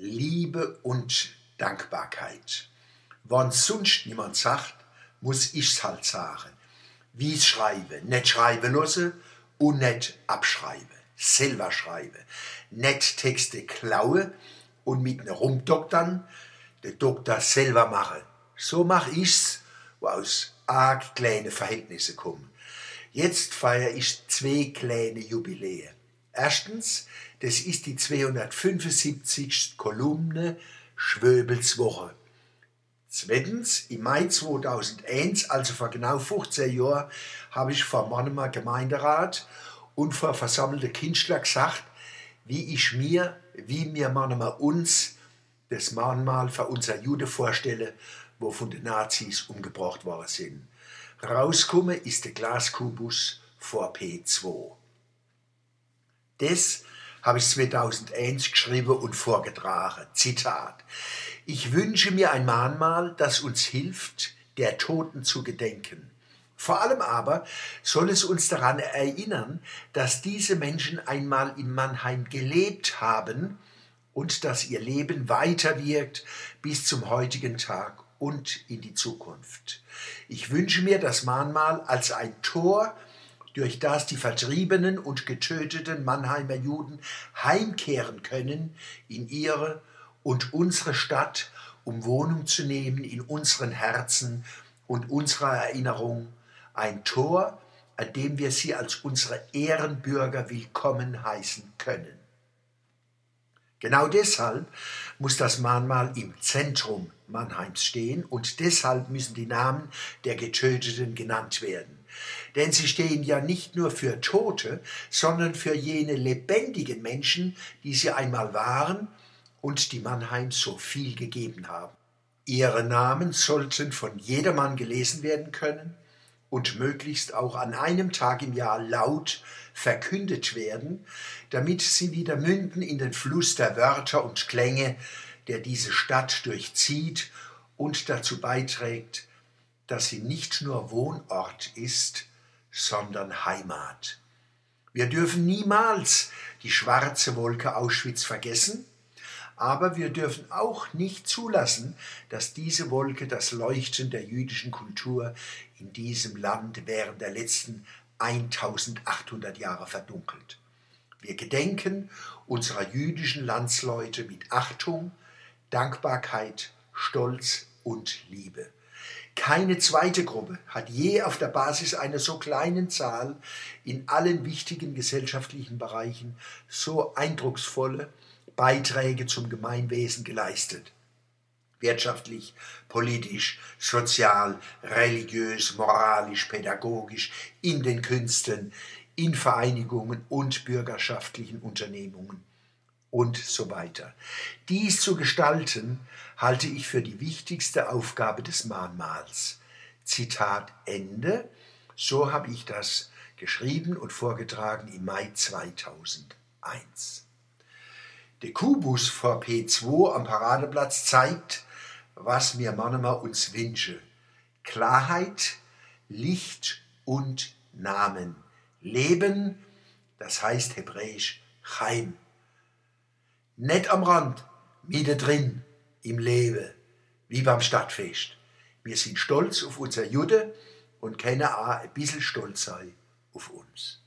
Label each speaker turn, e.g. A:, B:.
A: Liebe und Dankbarkeit. Wenn sonst niemand sagt, muss ich's halt sagen. Wie's schreibe, nicht schreiben lassen und nicht abschreiben. Selber schreiben. Nicht Texte klaue und mit ne rumdoktern, der Doktor selber machen. So mach ich's, wo aus arg kleine Verhältnisse kommen. Jetzt feiere ich zwei kleine Jubiläen. Erstens, das ist die 275. Kolumne Schwöbels Woche. Zweitens, im Mai 2001, also vor genau 15 Jahren, habe ich vor Mannemer Gemeinderat und vor versammelten Kindler gesagt, wie ich mir, wie mir Mannemer uns das Mahnmal für unser Jude vorstelle, wo von den Nazis umgebracht worden sind. Rauskomme ist der Glaskubus vor P2. Das habe ich 2001 geschrieben und vorgetragen. Zitat. Ich wünsche mir ein Mahnmal, das uns hilft, der Toten zu gedenken. Vor allem aber soll es uns daran erinnern, dass diese Menschen einmal in Mannheim gelebt haben und dass ihr Leben weiterwirkt bis zum heutigen Tag und in die Zukunft. Ich wünsche mir das Mahnmal als ein Tor, durch das die vertriebenen und getöteten Mannheimer Juden heimkehren können in ihre und unsere Stadt, um Wohnung zu nehmen in unseren Herzen und unserer Erinnerung, ein Tor, an dem wir sie als unsere Ehrenbürger willkommen heißen können. Genau deshalb muss das Mahnmal im Zentrum Mannheims stehen und deshalb müssen die Namen der Getöteten genannt werden. Denn sie stehen ja nicht nur für Tote, sondern für jene lebendigen Menschen, die sie einmal waren und die Mannheim so viel gegeben haben. Ihre Namen sollten von jedermann gelesen werden können und möglichst auch an einem Tag im Jahr laut verkündet werden, damit sie wieder münden in den Fluss der Wörter und Klänge, der diese Stadt durchzieht und dazu beiträgt, dass sie nicht nur Wohnort ist, sondern Heimat. Wir dürfen niemals die schwarze Wolke Auschwitz vergessen, aber wir dürfen auch nicht zulassen, dass diese Wolke das Leuchten der jüdischen Kultur in diesem Land während der letzten 1800 Jahre verdunkelt. Wir gedenken unserer jüdischen Landsleute mit Achtung, Dankbarkeit, Stolz und Liebe. Keine zweite Gruppe hat je auf der Basis einer so kleinen Zahl in allen wichtigen gesellschaftlichen Bereichen so eindrucksvolle Beiträge zum Gemeinwesen geleistet. Wirtschaftlich, politisch, sozial, religiös, moralisch, pädagogisch, in den Künsten, in Vereinigungen und bürgerschaftlichen Unternehmungen und so weiter. Dies zu gestalten, halte ich für die wichtigste Aufgabe des Mahnmals. Zitat Ende. So habe ich das geschrieben und vorgetragen im Mai 2001. Der Kubus vor P2 am Paradeplatz zeigt, was mir manchmal uns wünsche. Klarheit, Licht und Namen. Leben, das heißt hebräisch Chaim. Nicht am Rand, wieder drin, im Leben, wie beim Stadtfest. Wir sind stolz auf unser Jude und können auch ein bisschen stolz sein auf uns.